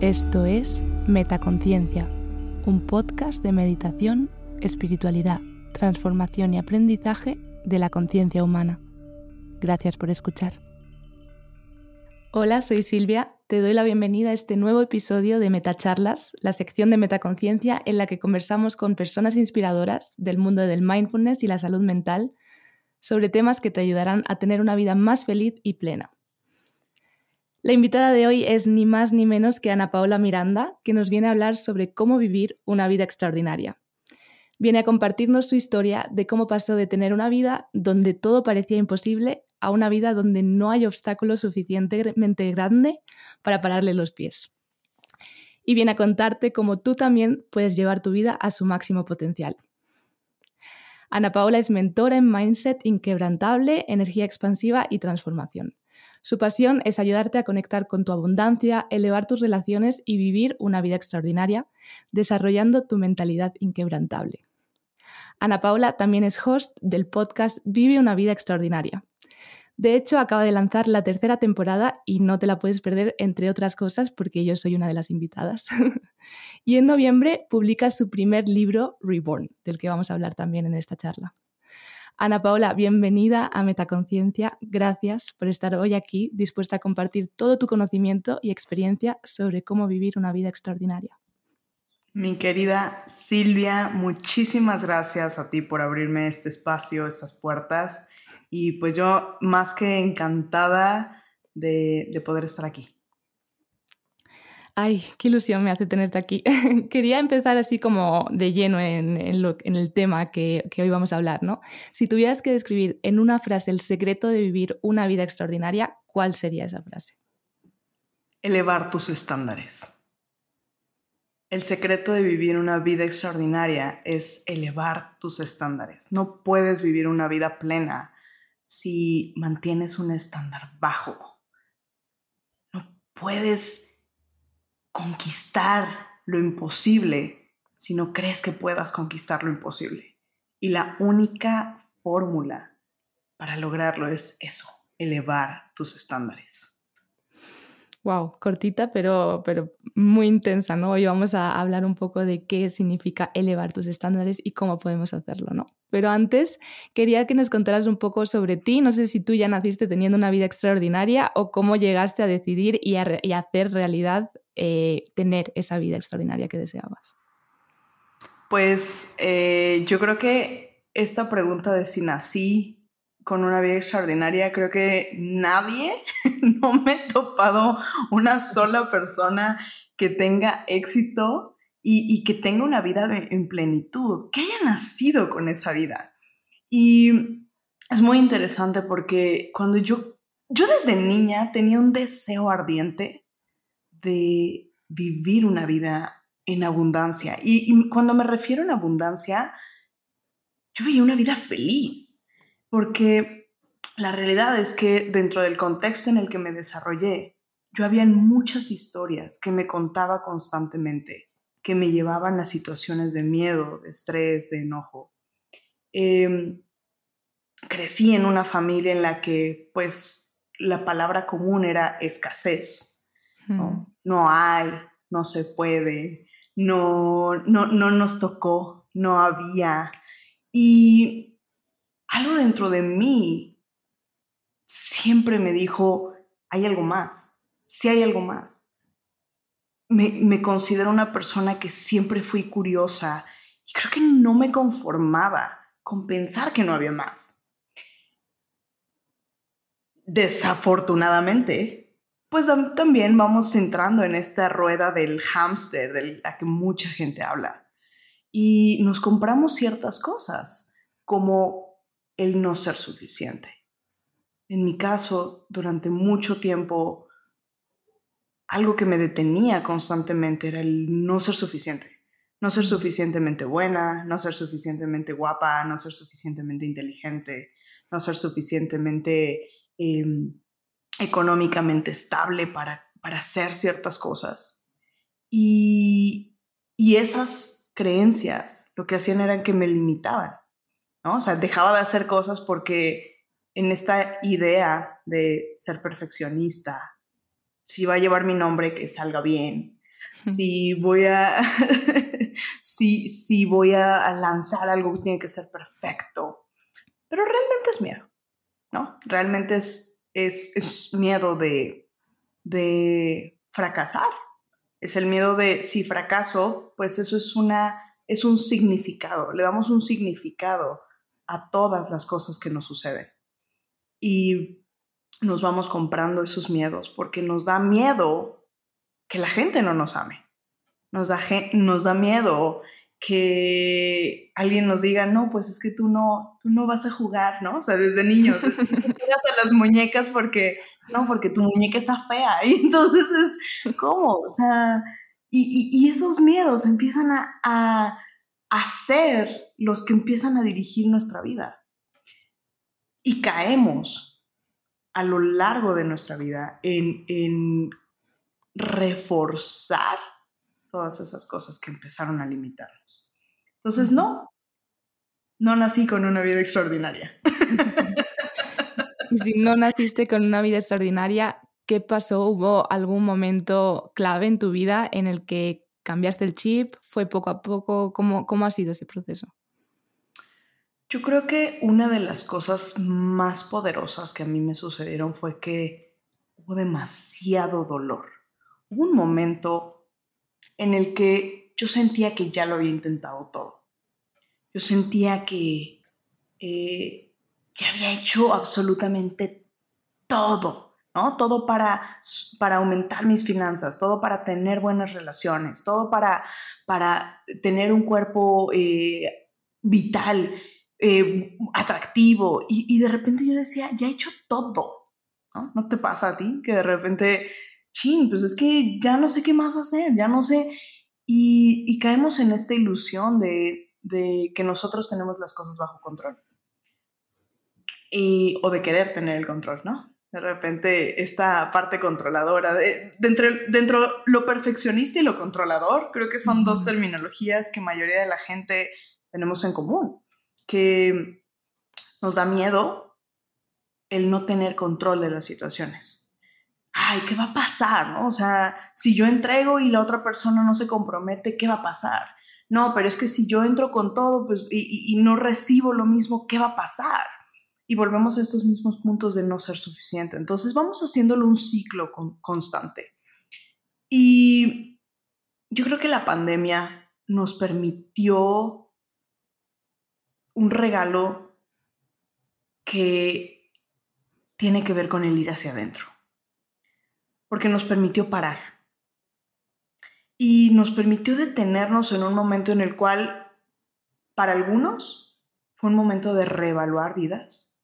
Esto es Metaconciencia, un podcast de meditación, espiritualidad, transformación y aprendizaje de la conciencia humana. Gracias por escuchar. Hola, soy Silvia. Te doy la bienvenida a este nuevo episodio de Metacharlas, la sección de Metaconciencia en la que conversamos con personas inspiradoras del mundo del mindfulness y la salud mental sobre temas que te ayudarán a tener una vida más feliz y plena. La invitada de hoy es ni más ni menos que Ana Paola Miranda, que nos viene a hablar sobre cómo vivir una vida extraordinaria. Viene a compartirnos su historia de cómo pasó de tener una vida donde todo parecía imposible a una vida donde no hay obstáculo suficientemente grande para pararle los pies. Y viene a contarte cómo tú también puedes llevar tu vida a su máximo potencial. Ana Paola es mentora en Mindset Inquebrantable, Energía Expansiva y Transformación. Su pasión es ayudarte a conectar con tu abundancia, elevar tus relaciones y vivir una vida extraordinaria, desarrollando tu mentalidad inquebrantable. Ana Paula también es host del podcast Vive una vida extraordinaria. De hecho, acaba de lanzar la tercera temporada y no te la puedes perder, entre otras cosas, porque yo soy una de las invitadas. y en noviembre publica su primer libro, Reborn, del que vamos a hablar también en esta charla. Ana Paola, bienvenida a Metaconciencia. Gracias por estar hoy aquí, dispuesta a compartir todo tu conocimiento y experiencia sobre cómo vivir una vida extraordinaria. Mi querida Silvia, muchísimas gracias a ti por abrirme este espacio, estas puertas. Y pues yo más que encantada de, de poder estar aquí. Ay, qué ilusión me hace tenerte aquí. Quería empezar así como de lleno en, el tema que, que, hoy vamos a hablar, ¿no? Si tuvieras que describir en una frase el secreto de vivir una vida extraordinaria, ¿cuál sería esa frase? Elevar tus estándares. El secreto de vivir una vida extraordinaria es elevar tus estándares. No puedes vivir una vida plena si mantienes un estándar bajo. No puedes conquistar lo imposible si no crees que puedas conquistar lo imposible. Y la única fórmula para lograrlo es eso, elevar tus estándares. Wow, cortita, pero, pero muy intensa, ¿no? Hoy vamos a hablar un poco de qué significa elevar tus estándares y cómo podemos hacerlo, ¿no? Pero antes quería que nos contaras un poco sobre ti. No sé si tú ya naciste teniendo una vida extraordinaria o cómo llegaste a decidir y a, hacer realidad eh, tener esa vida extraordinaria que deseabas. Pues eh, yo creo que esta pregunta de si nací con una vida extraordinaria, creo que nadie, no me he topado una sola persona que tenga éxito y, que tenga una vida en plenitud, que haya nacido con esa vida. Y es muy interesante porque cuando yo, yo desde niña tenía un deseo ardiente de vivir una vida en abundancia. Y, cuando me refiero a abundancia, yo veía una vida feliz porque la realidad es que dentro del contexto en el que me desarrollé, yo había muchas historias que me contaba constantemente, que me llevaban a situaciones de miedo, de estrés, de enojo. Em, crecí en una familia en la que, pues, la palabra común era escasez. ¿no? No hay, no se puede, no, no, no nos tocó, no había. Y algo dentro de mí siempre me dijo, hay algo más, sí hay algo más. Me, considero una persona que siempre fui curiosa y creo que no me conformaba con pensar que no había más. Desafortunadamente, pues también vamos entrando en esta rueda del hámster de la que mucha gente habla. Y nos compramos ciertas cosas, como el no ser suficiente. En mi caso, durante mucho tiempo, algo que me detenía constantemente era el no ser suficiente. No ser suficientemente buena, no ser suficientemente guapa, no ser suficientemente inteligente, no ser suficientemente em, económicamente estable para, para hacer ciertas cosas. Y, y esas creencias lo que hacían era que me limitaban. ¿no? O sea, dejaba de hacer cosas porque en esta idea de ser perfeccionista, si va a llevar mi nombre, que salga bien. si voy a, si, si voy a lanzar algo que tiene que ser perfecto. Pero realmente es miedo, ¿no? Realmente es, es, es miedo de, de fracasar. Es el miedo de si fracaso, pues eso es una es un significado, le damos un significado a todas las cosas que nos suceden. Y nos vamos comprando esos miedos porque nos da miedo que la gente no nos ame. Nos da, nos da miedo que alguien nos diga, no, pues es que tú no, tú no vas a jugar, ¿no? O sea, desde niños, tú a las muñecas porque, no, porque tu muñeca está fea. Y entonces es, ¿cómo? O sea, y, esos miedos empiezan a, a, ser los que empiezan a dirigir nuestra vida. Y caemos a lo largo de nuestra vida en, en reforzar todas esas cosas que empezaron a limitarnos. Entonces, no, no nací con una vida extraordinaria. Y si no naciste con una vida extraordinaria, ¿qué pasó? ¿Hubo algún momento clave en tu vida en el que cambiaste el chip? ¿Fue poco a poco? ¿Cómo, cómo ha sido ese proceso? Yo creo que una de las cosas más poderosas que a mí me sucedieron fue que hubo demasiado dolor. Hubo un momento en el que yo sentía que ya lo había intentado todo. Yo sentía que eh, ya había hecho absolutamente todo ¿no? Todo para, para aumentar mis finanzas, todo para tener buenas relaciones, todo para, para tener un cuerpo eh, vital, eh, atractivo. Y, de repente yo decía, ya he hecho todo, ¿no? ¿No te pasa a ti que de repente, ching, pues es que ya no sé qué más hacer, ya no sé. Y, caemos en esta ilusión de, de que nosotros tenemos las cosas bajo control. Y, o de querer tener el control, ¿no? de repente esta parte controladora, de, dentro, dentro lo perfeccionista y lo controlador, creo que son dos terminologías que mayoría de la gente tenemos en común, que nos da miedo el no tener control de las situaciones. Ay, ¿qué va a pasar? ¿no? O sea, si yo entrego y la otra persona no se compromete, ¿qué va a pasar? No, pero es que si yo entro con todo pues, y no recibo lo mismo, ¿qué va a pasar? y volvemos a estos mismos puntos de no ser suficiente. Entonces vamos haciéndolo un ciclo constante. Y yo creo que la pandemia nos permitió un regalo que tiene que ver con el ir hacia adentro, porque nos permitió parar y nos permitió detenernos en un momento en el cual, para algunos, fue un momento de reevaluar vidas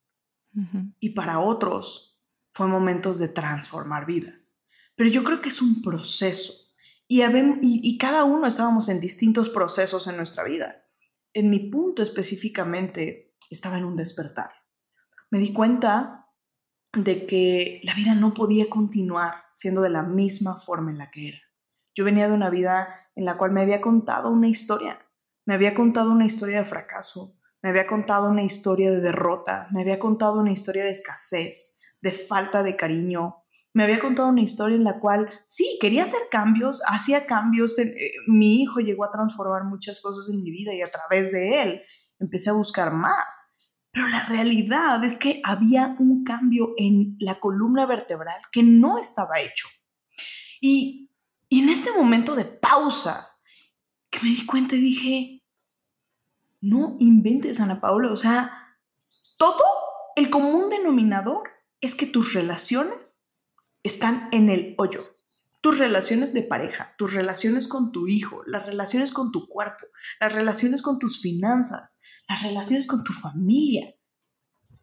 y para otros fue momentos de transformar vidas. Pero yo creo que es un proceso y, y, cada uno estábamos en distintos procesos en nuestra vida. En mi punto específicamente estaba en un despertar. Me di cuenta de que la vida no podía continuar siendo de la misma forma en la que era. Yo venía de una vida en la cual me había contado una historia, me había contado una historia de fracaso, me había contado una historia de derrota, me había contado una historia de escasez, de falta de cariño, me había contado una historia en la cual sí, quería hacer cambios, hacía cambios, eh, mi hijo llegó a transformar muchas cosas en mi vida y a través de él empecé a buscar más. Pero la realidad es que había un cambio en la columna vertebral que no estaba hecho. Y, en este momento de pausa, que me di cuenta y dije, no inventes, Ana Paula. O sea, todo el común denominador es que tus relaciones están en el hoyo. Tus relaciones de pareja, tus relaciones con tu hijo, las relaciones con tu cuerpo, las relaciones con tus finanzas, las relaciones con tu familia.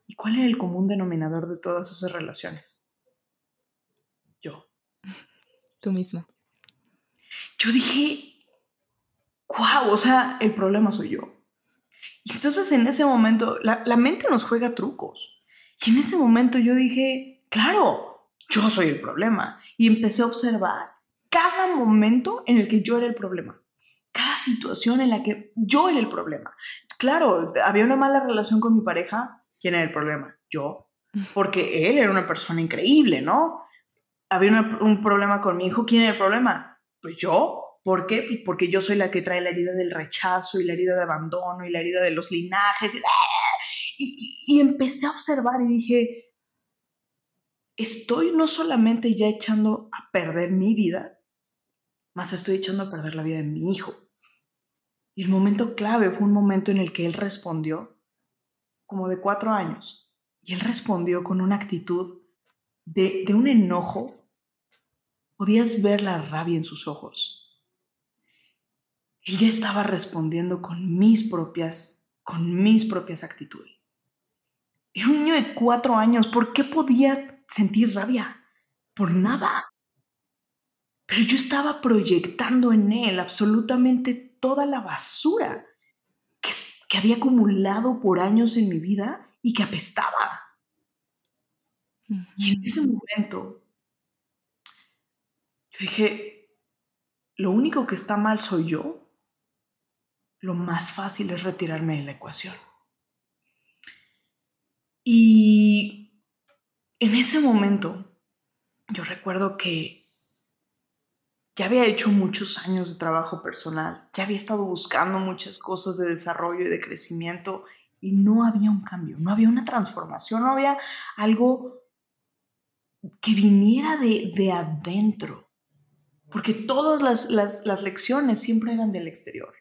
¿Y cuál es el común denominador de todas esas relaciones? Yo. Tú misma. Yo dije, wow, o sea, el problema soy yo. Y entonces en ese momento, la, mente nos juega trucos. Y en ese momento yo dije, claro, yo soy el problema. Y empecé a observar cada momento en el que yo era el problema. Cada situación en la que yo era el problema. Claro, había una mala relación con mi pareja. ¿Quién era el problema? Yo. Porque él era una persona increíble, ¿no? Había un problema con mi hijo. ¿Quién era el problema? Pues yo. ¿Por qué? Pues porque yo soy la que trae la herida del rechazo y la herida de abandono y la herida de los linajes. Y, y empecé a observar y dije, estoy no solamente ya echando a perder mi vida, más estoy echando a perder la vida de mi hijo. Y el momento clave fue un momento en el que él respondió, como de cuatro años, y él respondió con una actitud de, un enojo. Podías ver la rabia en sus ojos. Él ya estaba respondiendo con mis propias, con mis propias actitudes. Era un niño de cuatro años, ¿por qué podía sentir rabia? Por nada. Pero yo estaba proyectando en él absolutamente toda la basura que, que había acumulado por años en mi vida y que apestaba. Y en ese momento, yo dije, lo único que está mal soy yo. Lo más fácil es retirarme de la ecuación. Y en ese momento, yo recuerdo que ya había hecho muchos años de trabajo personal, ya había estado buscando muchas cosas de desarrollo y de crecimiento y no había un cambio, no había una transformación, no había algo que viniera de, adentro, porque todas las, las lecciones siempre eran del exterior,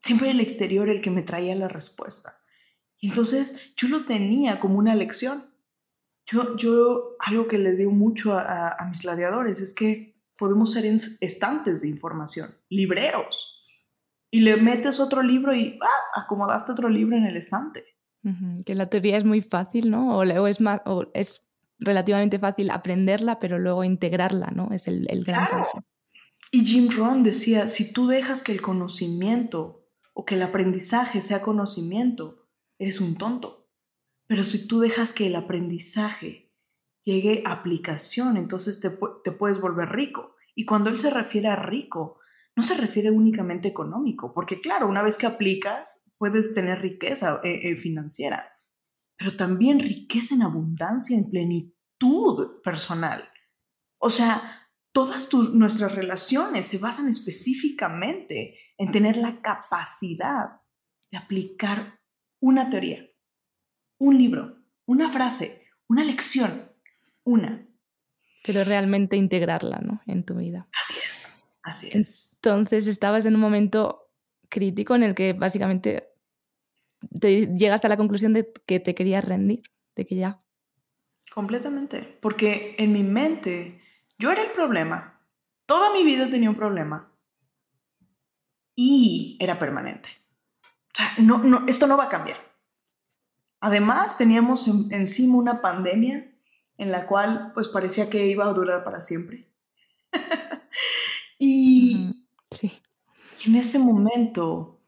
siempre el exterior el que me traía la respuesta. Entonces yo lo tenía como una lección. Yo, yo algo que les digo mucho a, a mis gladiadores es que podemos ser estantes de información, libreros. Y le metes otro libro y ¡ah! acomodaste otro libro en el estante. Que la teoría es muy fácil, ¿no? O, es, más, o es relativamente fácil aprenderla, pero luego integrarla, ¿no? Es el, el gran paso. Y Jim Rohn decía, si tú dejas que el conocimiento o que el aprendizaje sea conocimiento, eres un tonto. Pero si tú dejas que el aprendizaje llegue aplicación, entonces te, puedes volver rico. Y cuando él se refiere a rico, no se refiere únicamente económico, porque claro, una vez que aplicas, puedes tener riqueza eh, eh, financiera, pero también riqueza en abundancia, en plenitud personal. O sea, todas nuestras relaciones se basan específicamente en tener la capacidad de aplicar una teoría, un libro, una frase, una lección una. Pero realmente integrarla, ¿no? En tu vida. Así es, así es. Entonces estabas en un momento crítico en el que básicamente te llegaste a la conclusión de que te querías rendir, de que ya. Completamente, porque en mi mente yo era el problema. Toda mi vida tenía un problema y era permanente. O sea, no, no, esto no va a cambiar. Además, teníamos encima una pandemia en la cual pues parecía que iba a durar para siempre. y, sí. en ese momento,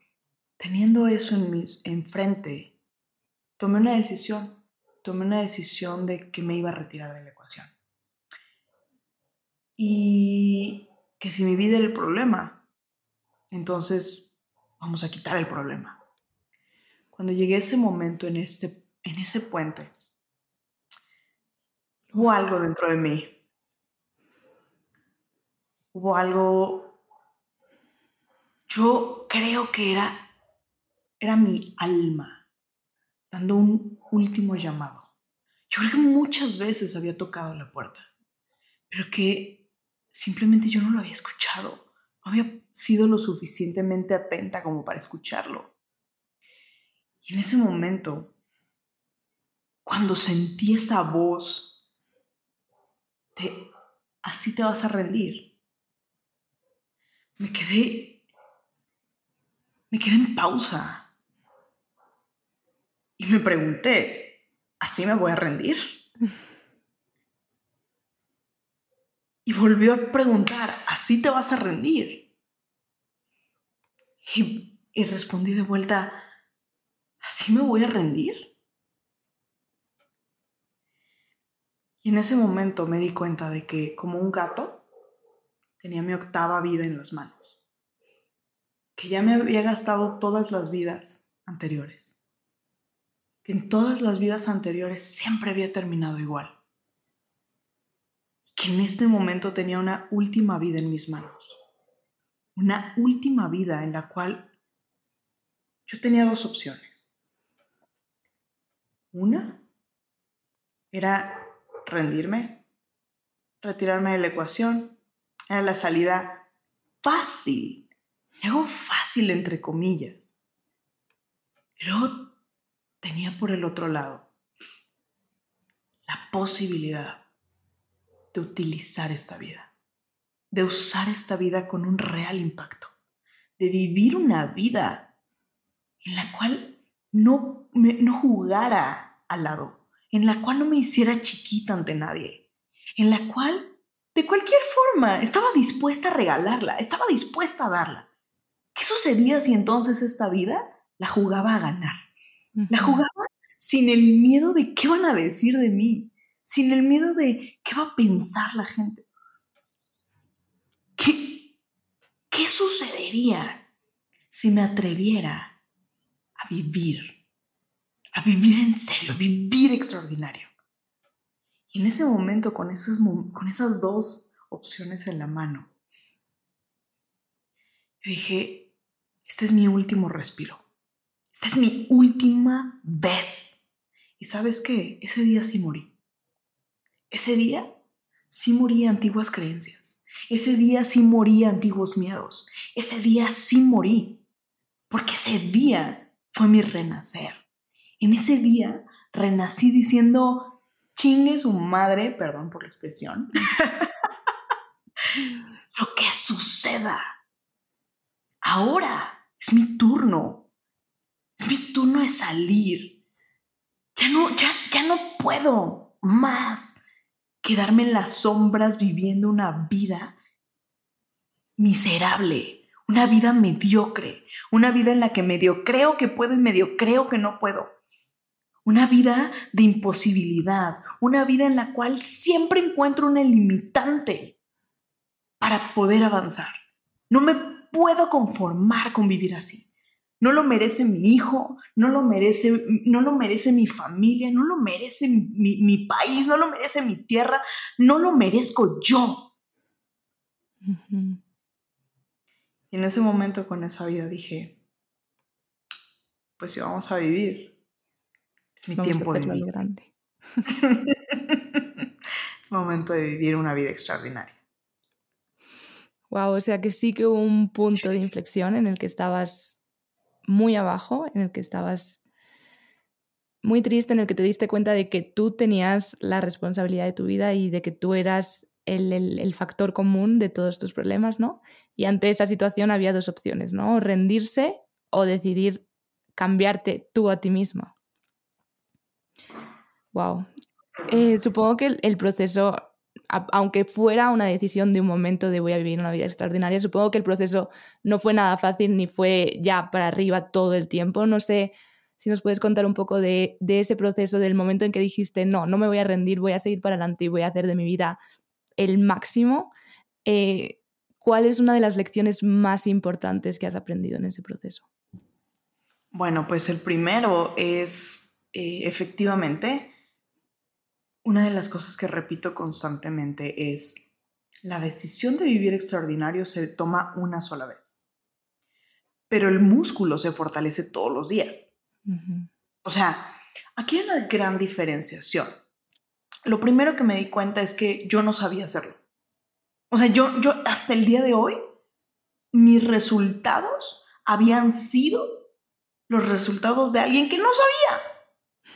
teniendo eso en mis, enfrente, tomé una decisión, tomé una decisión de que me iba a retirar de la ecuación. Y que si mi vida era el problema, entonces vamos a quitar el problema. Cuando llegué a ese momento en, este, en ese puente, hubo algo dentro de mí. Hubo algo, yo creo que era, era mi alma dando un último llamado. Yo creo que muchas veces había tocado la puerta, pero que simplemente yo no lo había escuchado. No había sido lo suficientemente atenta como para escucharlo. Y en ese momento, cuando sentí esa voz así te vas a rendir. Me quedé, me quedé en pausa y me pregunté, ¿así me voy a rendir? Y volvió a preguntar, ¿así te vas a rendir? Y, y respondí de vuelta, ¿así me voy a rendir? Y en ese momento me di cuenta de que, como un gato, tenía mi octava vida en las manos. Que ya me había gastado todas las vidas anteriores. Que en todas las vidas anteriores siempre había terminado igual. Que en este momento tenía una última vida en mis manos. una última vida en la cual yo tenía dos opciones. Una era rendirme, retirarme de la ecuación, era la salida fácil, algo fácil entre comillas. Pero tenía por el otro lado la posibilidad de utilizar esta vida, de usar esta vida con un real impacto, de vivir una vida en la cual no, no jugara al lado, en la cual no me hiciera chiquita ante nadie, en la cual, de cualquier forma, estaba dispuesta a regalarla, estaba dispuesta a darla. ¿Qué sucedía si entonces esta vida la jugaba a ganar? La jugaba sin el miedo de qué van a decir de mí, sin el miedo de qué va a pensar la gente. ¿Qué, qué sucedería si me atreviera a vivir, a vivir en serio, a vivir extraordinario? Y en ese momento, con, con esas dos opciones en la mano, dije, este es mi último respiro. Esta es mi última vez. Y sabes qué? Ese día sí morí. Ese día sí morí antiguas creencias. Ese día sí morí antiguos miedos. Ese día sí morí. Porque ese día fue mi renacer. En ese día renací diciendo, chingue su madre, perdón por la expresión, lo que suceda. Ahora es mi turno es mi turno de salir. Ya no, ya, ya no puedo más quedarme en las sombras viviendo una vida miserable, una vida mediocre, una vida en la que medio creo que puedo y medio creo que no puedo. Una vida de imposibilidad, una vida en la cual siempre encuentro una limitante para poder avanzar. No me puedo conformar con vivir así. No lo merece mi hijo, no lo merece, no lo merece mi familia, no lo merece mi, país, no lo merece mi tierra, no lo merezco yo. Y en ese momento con esa vida dije, pues si vamos a vivir, es mi tiempo de vivir. Grande. es momento de vivir una vida extraordinaria. Wow, o sea que sí que hubo un punto de inflexión en el que estabas muy abajo, en el que estabas muy triste, en el que te diste cuenta de que tú tenías la responsabilidad de tu vida y de que tú eras el, factor común de todos tus problemas, ¿no? Y ante esa situación había dos opciones, ¿no? rendirse o decidir cambiarte tú a ti misma. Wow. Eh, supongo que el proceso aunque fuera una decisión de un momento de voy a vivir una vida extraordinaria, supongo que el proceso no fue nada fácil ni fue ya para arriba todo el tiempo. No sé si nos puedes contar un poco de, ese proceso, del momento en que dijiste, no, no me voy a rendir, voy a seguir para adelante y voy a hacer de mi vida el máximo. Eh, ¿Cuál es una de las lecciones más importantes que has aprendido en ese proceso? Bueno, pues el primero es eh, efectivamente una de las cosas que repito constantemente es, la decisión de vivir extraordinario se toma una sola vez, pero el músculo se fortalece todos los días. O sea, aquí hay una gran diferenciación. Lo primero que me di cuenta es que yo no sabía hacerlo. O sea, yo, yo hasta el día de hoy, mis resultados habían sido los resultados de alguien que no sabía.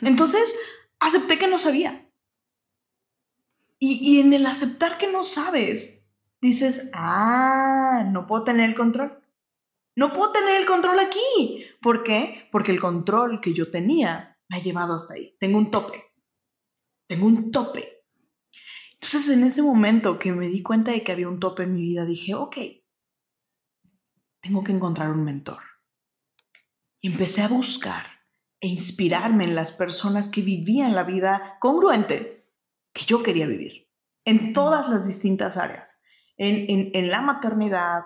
Entonces, acepté que no sabía. Y, en el aceptar que no sabes, dices, ah, no puedo tener el control. No puedo tener el control aquí. ¿Por qué? Porque el control que yo tenía me ha llevado hasta ahí. Tengo un tope. Tengo un tope. Entonces en ese momento que me di cuenta de que había un tope en mi vida, dije, ok, tengo que encontrar un mentor. Y empecé a buscar e inspirarme en las personas que vivían la vida congruente que yo quería vivir, en todas las distintas áreas, en, la maternidad,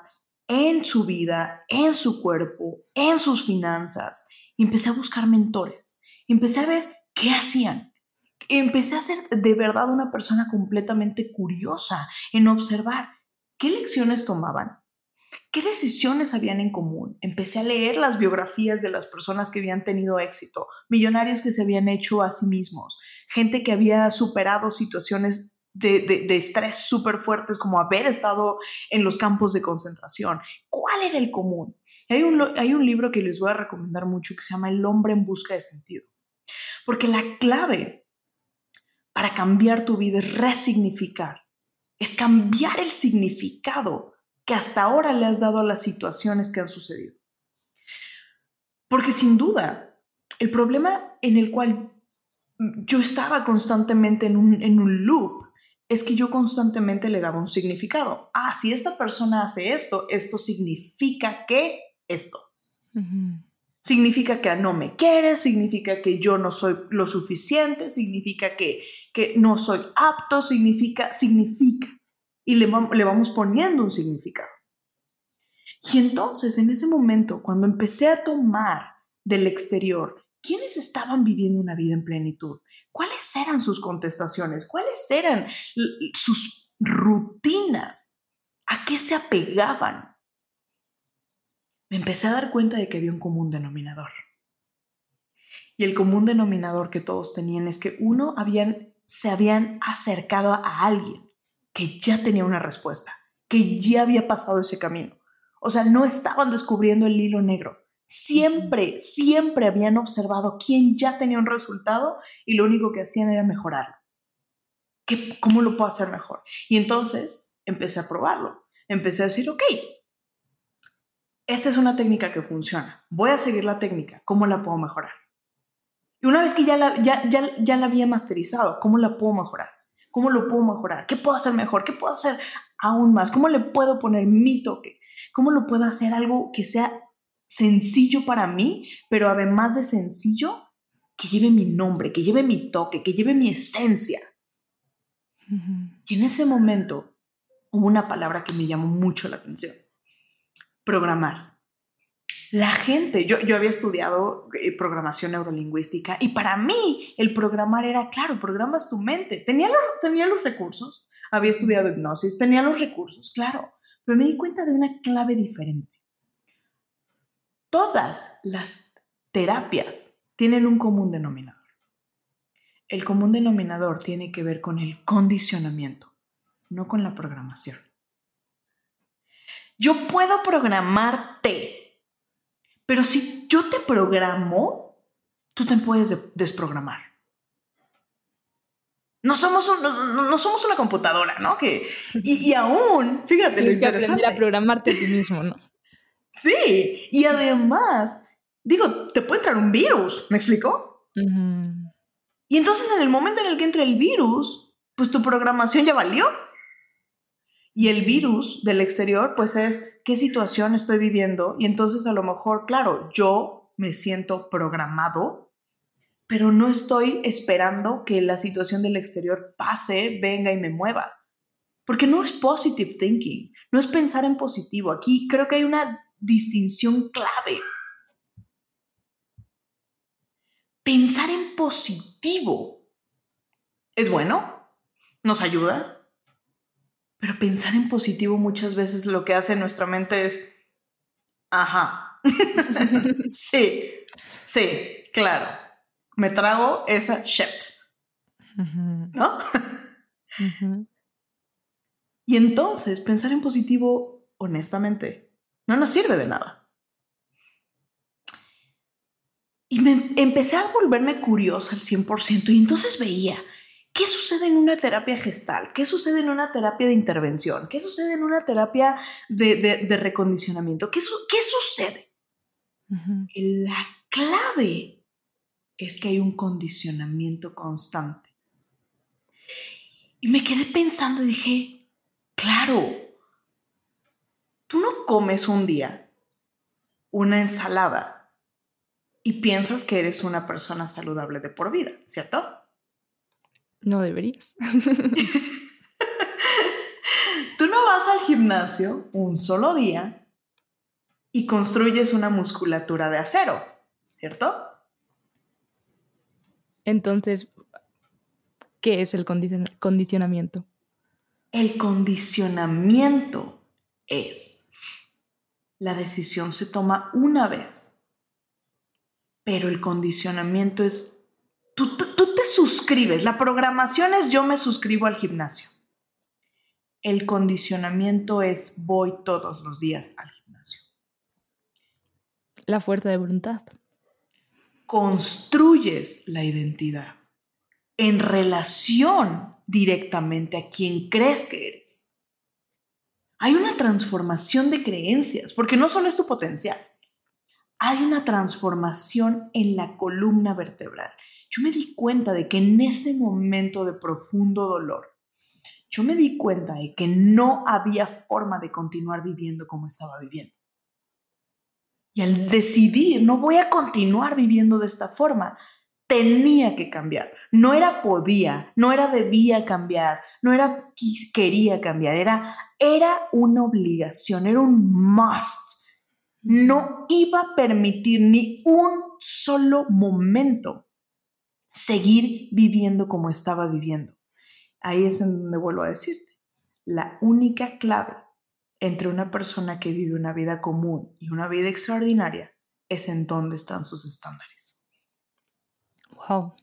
en su vida, en su cuerpo, en sus finanzas. Y empecé a buscar mentores, empecé a ver qué hacían. Empecé a ser de verdad una persona completamente curiosa en observar qué lecciones tomaban, ¿Qué decisiones habían en común? Empecé a leer las biografías de las personas que habían tenido éxito, millonarios que se habían hecho a sí mismos, gente que había superado situaciones de, estrés súper fuertes como haber estado en los campos de concentración. ¿Cuál era el común? Hay un, hay un libro que les voy a recomendar mucho que se llama El hombre en busca de sentido. Porque la clave para cambiar tu vida es resignificar, es cambiar el significado que hasta ahora le has dado a las situaciones que han sucedido. Porque sin duda, el problema en el cual yo estaba constantemente en un, en un loop es que yo constantemente le daba un significado. Ah, si esta persona hace esto, esto significa que esto. Significa que no me quiere, significa que yo no soy lo suficiente, significa que, que no soy apto, significa, significa. Y le, le vamos poniendo un significado. Y entonces, en ese momento, cuando empecé a tomar del exterior, ¿quiénes estaban viviendo una vida en plenitud? ¿Cuáles eran sus contestaciones? ¿Cuáles eran sus rutinas? ¿A qué se apegaban? Me empecé a dar cuenta de que había un común denominador. Y el común denominador que todos tenían es que uno habían, se habían acercado a alguien que ya tenía una respuesta, que ya había pasado ese camino. O sea, no estaban descubriendo el hilo negro, Siempre, siempre habían observado quién ya tenía un resultado y lo único que hacían era mejorarlo. ¿Qué, ¿Cómo lo puedo hacer mejor? Y entonces empecé a probarlo. Empecé a decir, ok, esta es una técnica que funciona. Voy a seguir la técnica. ¿Cómo la puedo mejorar? Y una vez que ya la, ya, ya, ya la había masterizado, ¿cómo la puedo mejorar? ¿Cómo lo puedo mejorar? ¿Qué puedo hacer mejor? ¿Qué puedo hacer aún más? ¿Cómo le puedo poner mi toque? ¿Cómo lo puedo hacer algo que sea sencillo para mí, pero además de sencillo, que lleve mi nombre, que lleve mi toque, que lleve mi esencia. Y en ese momento hubo una palabra que me llamó mucho la atención. Programar. La gente, yo, yo había estudiado eh, programación neurolingüística y para mí el programar era, claro, programas tu mente. Tenía los, tenía los recursos, había estudiado hipnosis, tenía los recursos, claro, pero me di cuenta de una clave diferente todas las terapias tienen un común denominador. El común denominador tiene que ver con el condicionamiento, no con la programación. Yo puedo programarte, pero si yo te programo, tú te puedes desprogramar. No somos, no, somos una computadora, ¿no? Que, y, aún, fíjate, Tienes que aprender a programarte a ti mismo, ¿no? Sí, y además, digo, te puede entrar un virus, ¿me explico? Y entonces en el momento en el que entre el virus, pues tu programación ya valió. Y el virus del exterior, pues es qué situación estoy viviendo. Y entonces a lo mejor, claro, yo me siento programado, pero no estoy esperando que la situación del exterior pase, venga y me mueva. Porque no es positive thinking, no es pensar en positivo. Aquí creo que hay una distinción clave. Pensar en positivo es bueno, nos ayuda, pero pensar en positivo muchas veces lo que hace nuestra mente es, ajá, sí, sí, claro, me trago esa shit, ¿no? Y entonces pensar en positivo, honestamente, no nos sirve de nada. Y me empecé a volverme curiosa al 100% y entonces veía, ¿qué sucede en una terapia gestal? ¿Qué sucede en una terapia de intervención? ¿Qué sucede en una terapia de, recondicionamiento? ¿Qué, qué sucede? La clave es que hay un condicionamiento constante. Y me quedé pensando y dije, claro, comes un día una ensalada y piensas que eres una persona saludable de por vida, ¿cierto? No deberías. Tú no vas al gimnasio un solo día y construyes una musculatura de acero, ¿cierto? Entonces, ¿qué es el condicionamiento? El condicionamiento es la decisión se toma una vez, pero el condicionamiento es, tú, tú te suscribes, la programación es yo me suscribo al gimnasio. El condicionamiento es voy todos los días al gimnasio. La fuerza de voluntad. Construyes la identidad en relación directamente a quien crees que eres. Hay una transformación de creencias, porque no solo es tu potencial, hay una transformación en la columna vertebral. Yo me di cuenta de que en ese momento de profundo dolor, yo me di cuenta de que no había forma de continuar viviendo como estaba viviendo. Y al decidir, no voy a continuar viviendo de esta forma, tenía que cambiar. No era podía, no era debía cambiar, no era quería cambiar, era, era una obligación, era un must. No iba a permitir ni un solo momento seguir viviendo como estaba viviendo ahí es en donde vuelvo a decirte, la única clave entre una persona que vive una vida común y una vida extraordinaria es en dónde están sus estándares. Wow.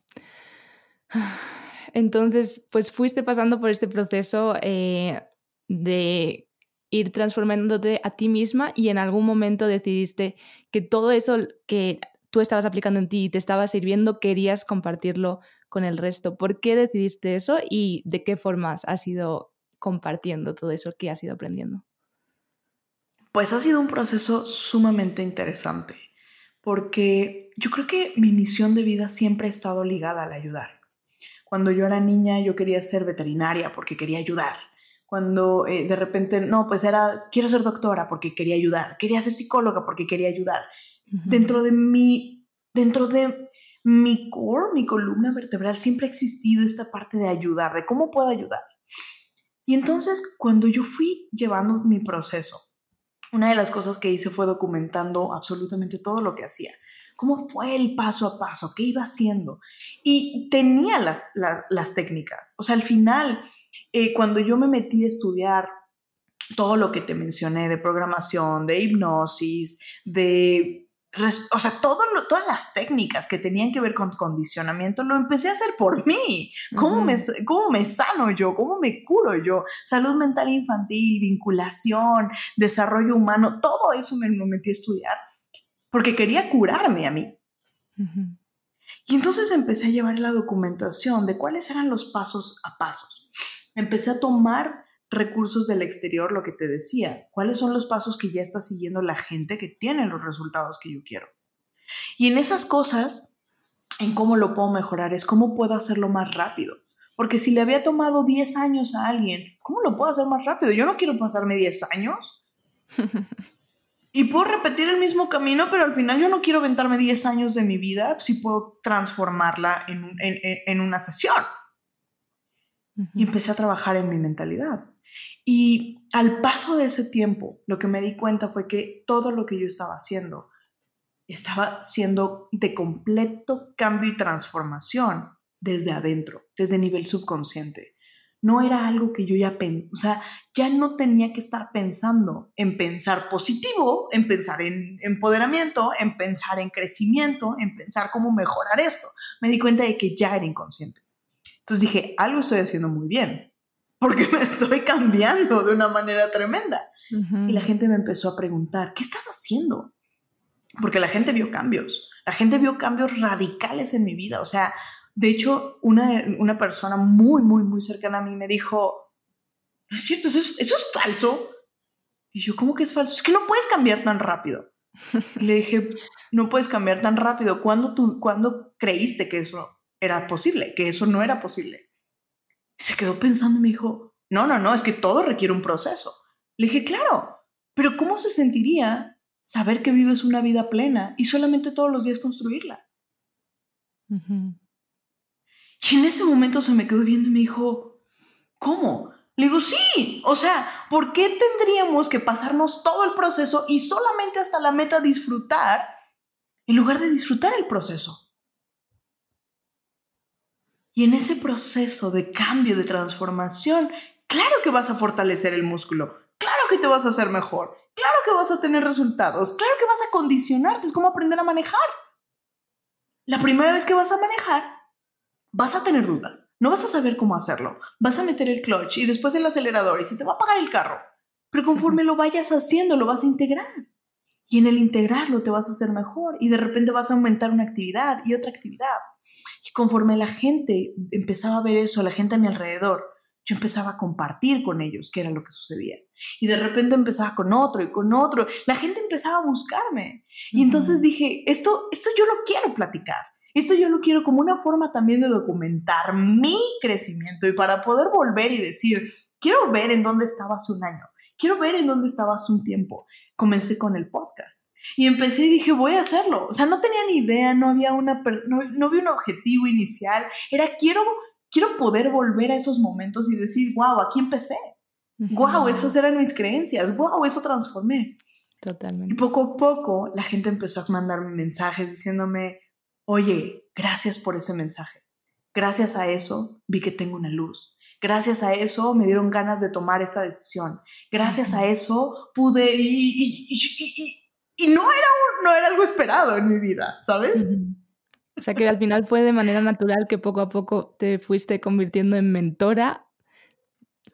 Entonces, pues fuiste pasando por este proceso eh, de ir transformándote a ti misma y en algún momento decidiste que todo eso que tú estabas aplicando en ti y te estaba sirviendo, querías compartirlo con el resto. ¿Por qué decidiste eso y de qué formas has ido compartiendo todo eso que has ido aprendiendo? Pues ha sido un proceso sumamente interesante, porque yo creo que mi misión de vida siempre ha estado ligada al ayudar. Cuando yo era niña yo quería ser veterinaria porque quería ayudar. Cuando eh, de repente, no, pues era, quiero ser doctora porque quería ayudar. Quería ser psicóloga porque quería ayudar. Dentro de mi, dentro de mi core, mi columna vertebral, siempre ha existido esta parte de ayudar, de cómo puedo ayudar. Y entonces, cuando yo fui llevando mi proceso, una de las cosas que hice fue documentando absolutamente todo lo que hacía. ¿Cómo fue el paso a paso? ¿Qué iba haciendo? Y tenía las, las, técnicas. O sea, al final, eh, cuando yo me metí a estudiar todo lo que te mencioné de programación, de hipnosis, de o sea, todo todas las técnicas que tenían que ver con condicionamiento lo empecé a hacer por mí. ¿Cómo, me, ¿Cómo me sano yo? ¿Cómo me curo yo? Salud mental infantil, vinculación, desarrollo humano, todo eso me lo metí a estudiar porque quería curarme a mí. Y entonces empecé a llevar la documentación de cuáles eran los pasos a pasos. Empecé a tomar recursos del exterior, lo que te decía, cuáles son los pasos que ya está siguiendo la gente que tiene los resultados que yo quiero. Y en esas cosas, en cómo lo puedo mejorar, es cómo puedo hacerlo más rápido. Porque si le había tomado 10 años a alguien, ¿cómo lo puedo hacer más rápido? Yo no quiero pasarme 10 años. y puedo repetir el mismo camino, pero al final yo no quiero aventarme 10 años de mi vida si puedo transformarla en, en una sesión. Y empecé a trabajar en mi mentalidad. Y al paso de ese tiempo, lo que me di cuenta fue que todo lo que yo estaba haciendo estaba siendo de completo cambio y transformación desde adentro, desde nivel subconsciente. No era algo que yo ya pensé, o sea, ya no tenía que estar pensando en pensar positivo, en pensar en empoderamiento, en pensar en crecimiento, en pensar cómo mejorar esto. Me di cuenta de que ya era inconsciente. Entonces dije, algo estoy haciendo muy bien porque me estoy cambiando de una manera tremenda. Y la gente me empezó a preguntar, ¿qué estás haciendo? Porque la gente vio cambios, la gente vio cambios radicales en mi vida. O sea, de hecho, una, una persona muy, muy, muy cercana a mí me dijo, no es cierto, eso es, eso es falso. Y yo, ¿cómo que es falso? Es que no puedes cambiar tan rápido. le dije, no puedes cambiar tan rápido. ¿Cuándo, tú, ¿Cuándo creíste que eso era posible? Que eso no era posible se quedó pensando y me dijo, no, no, no, es que todo requiere un proceso. Le dije, claro, pero ¿cómo se sentiría saber que vives una vida plena y solamente todos los días construirla? Y en ese momento se me quedó viendo y me dijo, ¿cómo? Le digo, sí, o sea, ¿por qué tendríamos que pasarnos todo el proceso y solamente hasta la meta disfrutar en lugar de disfrutar el proceso? Y en ese proceso de cambio, de transformación, claro que vas a fortalecer el músculo, claro que te vas a hacer mejor, Claro que vas a tener resultados, claro que vas a condicionarte, es como aprender a manejar. La primera vez que vas a manejar, vas a tener dudas, no vas a saber cómo hacerlo, vas a meter el clutch y después el acelerador y se te va a apagar el carro, pero conforme lo vayas haciendo, lo vas a integrar. Y en el integrarlo te vas a hacer mejor y de repente vas a aumentar una actividad y otra actividad. Conforme la gente empezaba a ver eso, la gente a mi alrededor, yo empezaba a compartir con ellos qué era lo que sucedía. Y de repente empezaba con otro y con otro. La gente empezaba a buscarme. Y entonces dije, esto, esto yo lo quiero platicar. Esto yo lo quiero como una forma también de documentar mi crecimiento y para poder volver y decir, quiero ver en dónde estaba hace un año, quiero ver en dónde estaba hace un tiempo. Comencé con el podcast. Y empecé y dije, voy a hacerlo. O sea, no tenía ni idea, no había, una, no, no había un objetivo inicial. Era, quiero, quiero poder volver a esos momentos y decir, wow, aquí empecé. Wow, esas eran mis creencias. Wow, eso transformé. Totalmente. Y poco a poco la gente empezó a mandarme mensajes diciéndome, oye, gracias por ese mensaje. Gracias a eso vi que tengo una luz. Gracias a eso me dieron ganas de tomar esta decisión. Gracias a eso pude y, y, no, era no era algo esperado en mi vida, ¿sabes? O sea que al final fue de manera natural que poco a poco te fuiste convirtiendo en mentora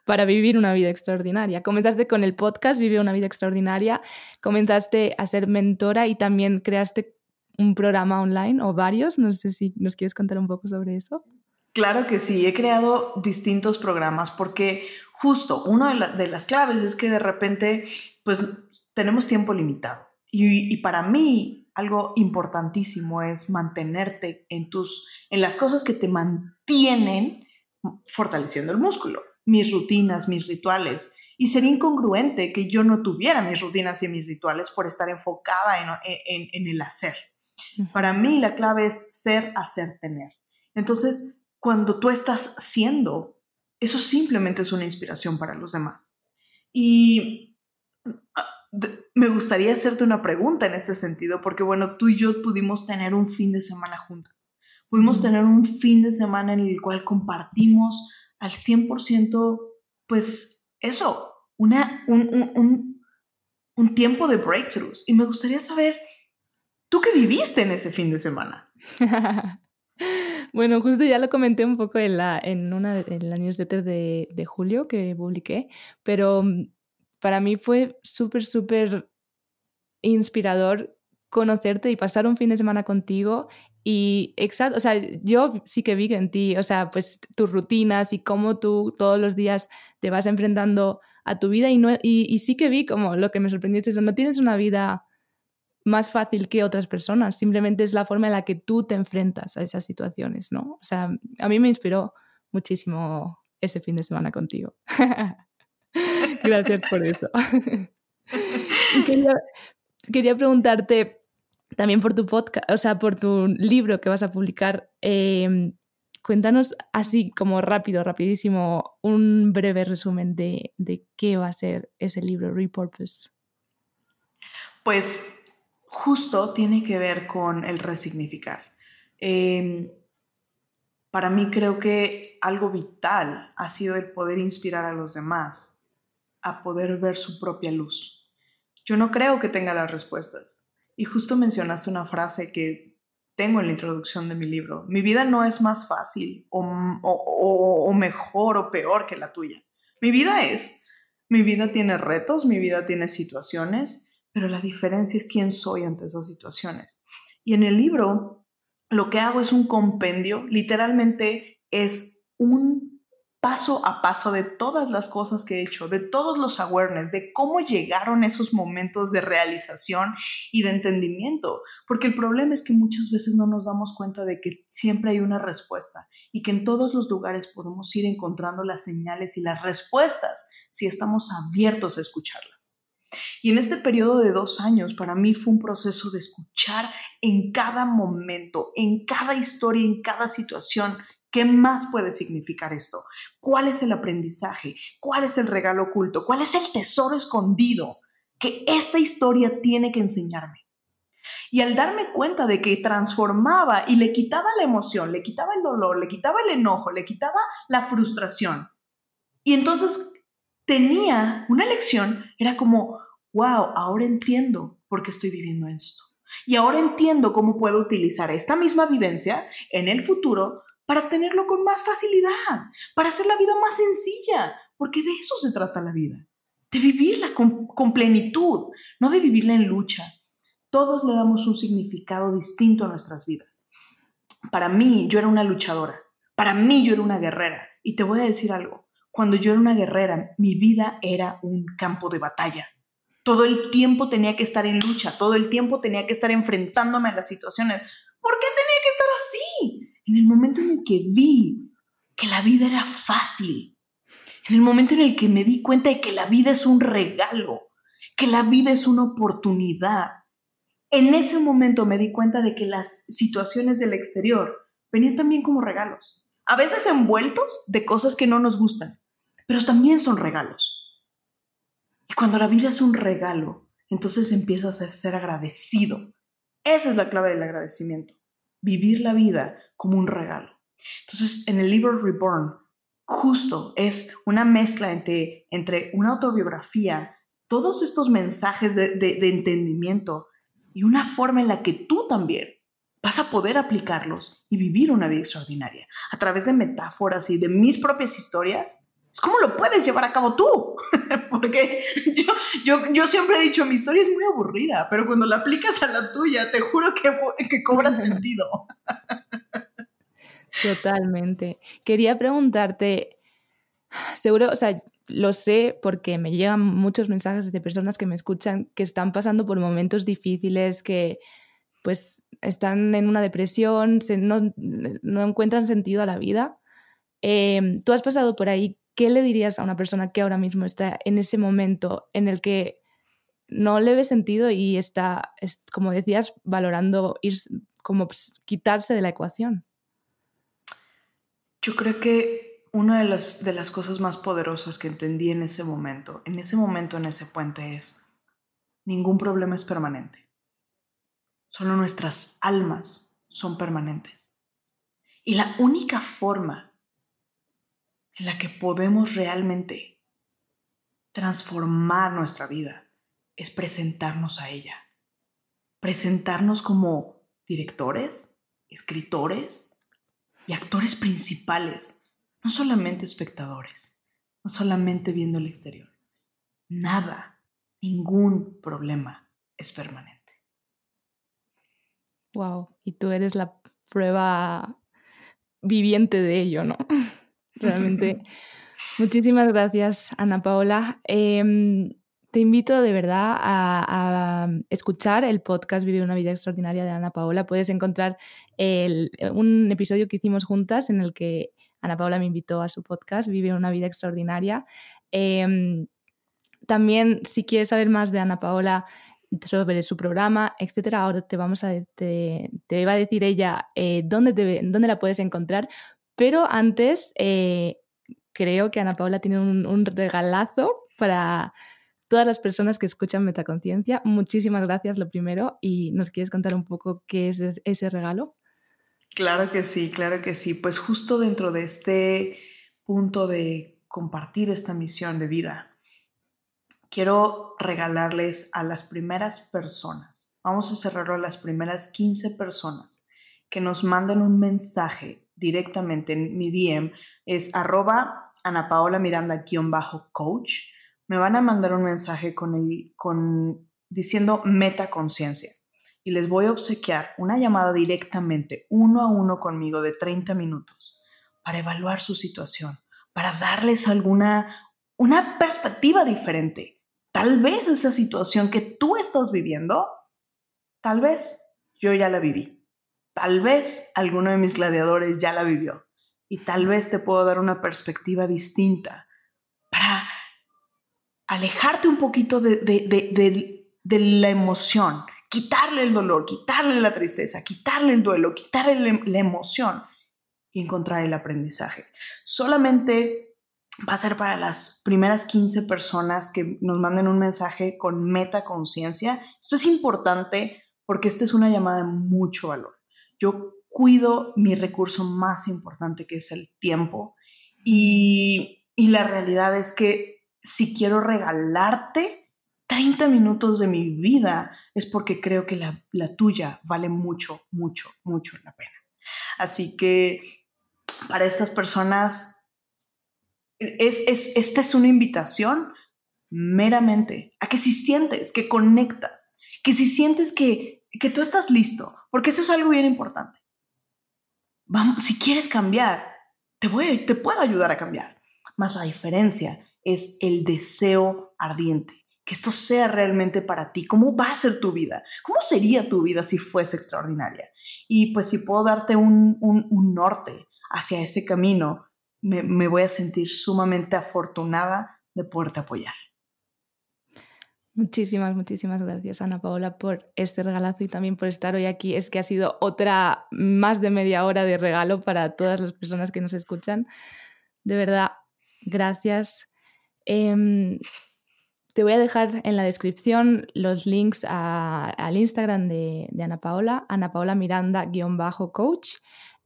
para vivir una vida extraordinaria. Comenzaste con el podcast Vive una vida extraordinaria, comenzaste a ser mentora y también creaste un programa online o varios. No sé si nos quieres contar un poco sobre eso. Claro que sí, he creado distintos programas porque justo una de, las claves es que de repente pues tenemos tiempo limitado y, y, para mí algo importantísimo es mantenerte en tus en las cosas que te mantienen fortaleciendo el músculo, mis rutinas, mis rituales. Y sería incongruente que yo no tuviera mis rutinas y mis rituales por estar enfocada en, en, en el hacer. Para mí la clave es ser, hacer, tener. Entonces, cuando tú estás siendo, eso simplemente es una inspiración para los demás. Y me gustaría hacerte una pregunta en este sentido, porque bueno, tú y yo pudimos tener un fin de semana juntas. Pudimos tener un fin de semana en el cual compartimos al 100%, pues eso, una, un, un, un tiempo de breakthroughs. Y me gustaría saber, ¿tú qué viviste en ese fin de semana? Bueno, justo ya lo comenté un poco en la, en una, en la newsletter de, de julio que publiqué, pero mm, para mí fue súper, súper inspirador conocerte y pasar un fin de semana contigo y exacto, o sea, yo sí que vi en ti, o sea, pues tus rutinas y cómo tú todos los días te vas enfrentando a tu vida y, no, y, y sí que vi como lo que me sorprendió es eso, no tienes una vida más fácil que otras personas, simplemente es la forma en la que tú te enfrentas a esas situaciones, ¿no? O sea, a mí me inspiró muchísimo ese fin de semana contigo. Gracias por eso. quería, preguntarte también por tu podcast, o sea, por tu libro que vas a publicar. Eh, cuéntanos así como rápido, rapidísimo, un breve resumen de, de qué va a ser ese libro, Repurpose. Pues justo tiene que ver con el resignificar. Em, para mí creo que algo vital ha sido el poder inspirar a los demás a poder ver su propia luz. Yo no creo que tenga las respuestas. Y justo mencionaste una frase que tengo en la introducción de mi libro. Mi vida no es más fácil o, o mejor o peor que la tuya. Mi vida es, mi vida tiene retos, mi vida tiene situaciones pero la diferencia es quién soy ante esas situaciones. Y en el libro lo que hago es un compendio, literalmente es un paso a paso de todas las cosas que he hecho, de todos los awareness, de cómo llegaron esos momentos de realización y de entendimiento. Porque el problema es que muchas veces no nos damos cuenta de que siempre hay una respuesta y que en todos los lugares podemos ir encontrando las señales y las respuestas si estamos abiertos a escucharlas. Y en este periodo de dos años, para mí fue un proceso de escuchar en cada momento, en cada historia, en cada situación, ¿Qué más puede significar esto? ¿Cuál es el aprendizaje? ¿Cuál es el regalo oculto? ¿Cuál es el tesoro escondido que esta historia tiene que enseñarme? Y al darme cuenta de que transformaba y le quitaba la emoción, le quitaba el dolor, le quitaba el enojo, le quitaba la frustración. Y entonces tenía una lección, era como, wow, ahora entiendo por qué estoy viviendo esto. Y ahora entiendo cómo puedo utilizar esta misma vivencia en el futuro para tenerlo con más facilidad, para hacer la vida más sencilla, porque de eso se trata la vida, de vivirla con, plenitud, no de vivirla en lucha. Todos le damos un significado distinto a nuestras vidas. Para mí, yo era una luchadora. Para mí, yo era una guerrera. Y te voy a decir algo. Cuando yo era una guerrera, mi vida era un campo de batalla. Todo el tiempo tenía que estar en lucha, todo el tiempo tenía que estar enfrentándome a las situaciones. ¿Por qué tenía que estar así? En el momento en el que vi que la vida era fácil, en el momento en el que me di cuenta de que la vida es un regalo, que la vida es una oportunidad, en ese momento me di cuenta de que las situaciones del exterior venían también como regalos, a veces envueltos de cosas que no nos gustan, pero también son regalos. Y cuando la vida es un regalo, entonces empiezas a ser agradecido. Esa es la clave del agradecimiento, vivir la vida como un regalo. Entonces, en el libro Reborn, justo es una mezcla entre, entre una autobiografía, todos estos mensajes de, de entendimiento y una forma en la que tú también vas a poder aplicarlos y vivir una vida extraordinaria a través de metáforas y de mis propias historias ¿Cómo lo puedes llevar a cabo tú? Porque yo, yo, yo, siempre he dicho, mi historia es muy aburrida, pero cuando la aplicas a la tuya, te juro que, que cobra sentido. Totalmente. Quería preguntarte, seguro, o sea, lo sé porque me llegan muchos mensajes de personas que me escuchan que están pasando por momentos difíciles, que pues están en una depresión, no, no, encuentran sentido a la vida. Eh, Tú has pasado por ahí, ¿qué le dirías a una persona que ahora mismo está en ese momento en el que no le ve sentido y está, como decías, valorando ir, como pues, quitarse de la ecuación? Yo creo que una de las, de las cosas más poderosas que entendí en ese momento, en ese momento, en ese puente, es ningún problema es permanente. Solo nuestras almas son permanentes. Y la única forma en la que podemos realmente transformar nuestra vida es presentarnos a ella. Presentarnos como directores, escritores y actores principales, no solamente espectadores, no solamente viendo el exterior. Nada, ningún problema es permanente. Wow, y tú eres la prueba viviente de ello, ¿no? Realmente. Muchísimas gracias, Ana Paola. Em, te invito de verdad a, escuchar el podcast Vive una vida extraordinaria de Ana Paola. Puedes encontrar un episodio que hicimos juntas en el que Ana Paola me invitó a su podcast Vive una vida extraordinaria. Em, también, si quieres saber más de Ana Paola, sobre su programa, etcétera. Ahora te vamos a te, te va a decir ella eh, dónde, dónde la puedes encontrar, pero antes, eh, creo que Ana Paula tiene un, regalazo para todas las personas que escuchan Metaconciencia. Muchísimas gracias, lo primero. ¿Y nos quieres contar un poco qué es ese regalo? Claro que sí, claro que sí. Pues justo dentro de este punto de compartir esta misión de vida, quiero regalarles a las primeras personas, vamos a cerrarlo a las primeras 15 personas que nos manden un mensaje directamente en mi DM es arroba Ana Paola Miranda-coach. Me van a mandar un mensaje con, el, con diciendo meta conciencia y les voy a obsequiar una llamada directamente uno a uno conmigo de 30 minutos para evaluar su situación, para darles alguna una perspectiva diferente. Tal vez esa situación que tú estás viviendo, tal vez yo ya la viví. Tal vez alguno de mis gladiadores ya la vivió y tal vez te puedo dar una perspectiva distinta alejarte un poquito de, la emoción, quitarle el dolor, quitarle la tristeza, quitarle el duelo, quitarle la emoción y encontrar el aprendizaje. Solamente va a ser para las primeras 15 personas que nos manden un mensaje con meta conciencia. Esto es importante porque esta es una llamada de mucho valor yo cuido mi recurso más importante que es el tiempo y, la realidad es que si quiero regalarte, 30 minutos de mi vida es porque creo que la, tuya vale mucho, mucho, mucho la pena. Así que para estas personas, es, esta es una invitación meramente a que si sientes que conectas, que si sientes que, que tú estás listo, porque eso es algo bien importante. Si quieres cambiar, te, voy, te puedo ayudar a cambiar. Más la diferencia es el deseo ardiente que esto sea realmente para ti. ¿Cómo va a ser tu vida? ¿Cómo sería tu vida si fuese extraordinaria? Y pues si puedo darte un, norte hacia ese camino, me, voy a sentir sumamente afortunada de poderte apoyar. Muchísimas, muchísimas gracias, Ana Paola, por este regalazo y también por estar hoy aquí. Es que ha sido otra más de media hora de regalo para todas las personas que nos escuchan. De verdad, gracias. Em, te voy a dejar en la descripción los links al Instagram de, Ana Paola, Ana Paola Miranda-coach.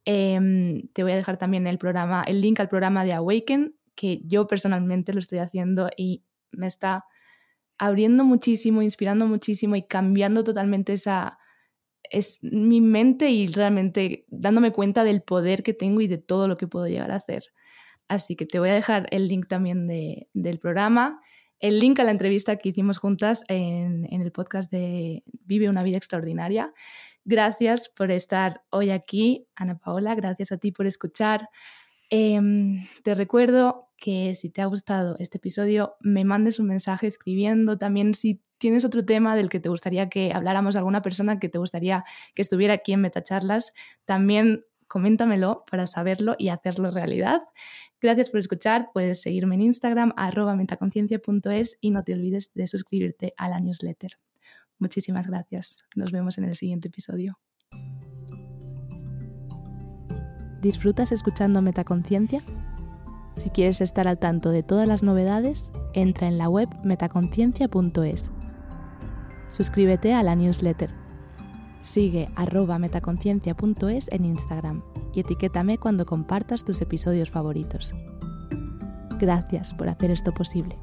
Em, te voy a dejar también el, programa, el link al programa de Awaken, que yo personalmente lo estoy haciendo y me está abriendo muchísimo, inspirando muchísimo y cambiando totalmente esa, es mi mente y realmente dándome cuenta del poder que tengo y de todo lo que puedo llegar a hacer. Así que te voy a dejar el link también del programa el link a la entrevista que hicimos juntas en, el podcast de Vive una vida extraordinaria. Gracias por estar hoy aquí, Ana Paola. Gracias a ti por escuchar. Em, te recuerdo que si te ha gustado este episodio, me mandes un mensaje escribiendo. También si tienes otro tema del que te gustaría que habláramos, alguna persona que te gustaría que estuviera aquí en Metacharlas, también coméntamelo para saberlo y hacerlo realidad. Gracias por escuchar. Puedes seguirme en Instagram, arroba metaconciencia.es y no te olvides de suscribirte a la newsletter. Muchísimas gracias. Nos vemos en el siguiente episodio. ¿Disfrutas escuchando Metaconciencia? Si quieres estar al tanto de todas las novedades, entra en la web metaconciencia.es. Suscríbete a la newsletter. Sigue arroba metaconciencia.es en Instagram y etiquétame cuando compartas tus episodios favoritos. Gracias por hacer esto posible.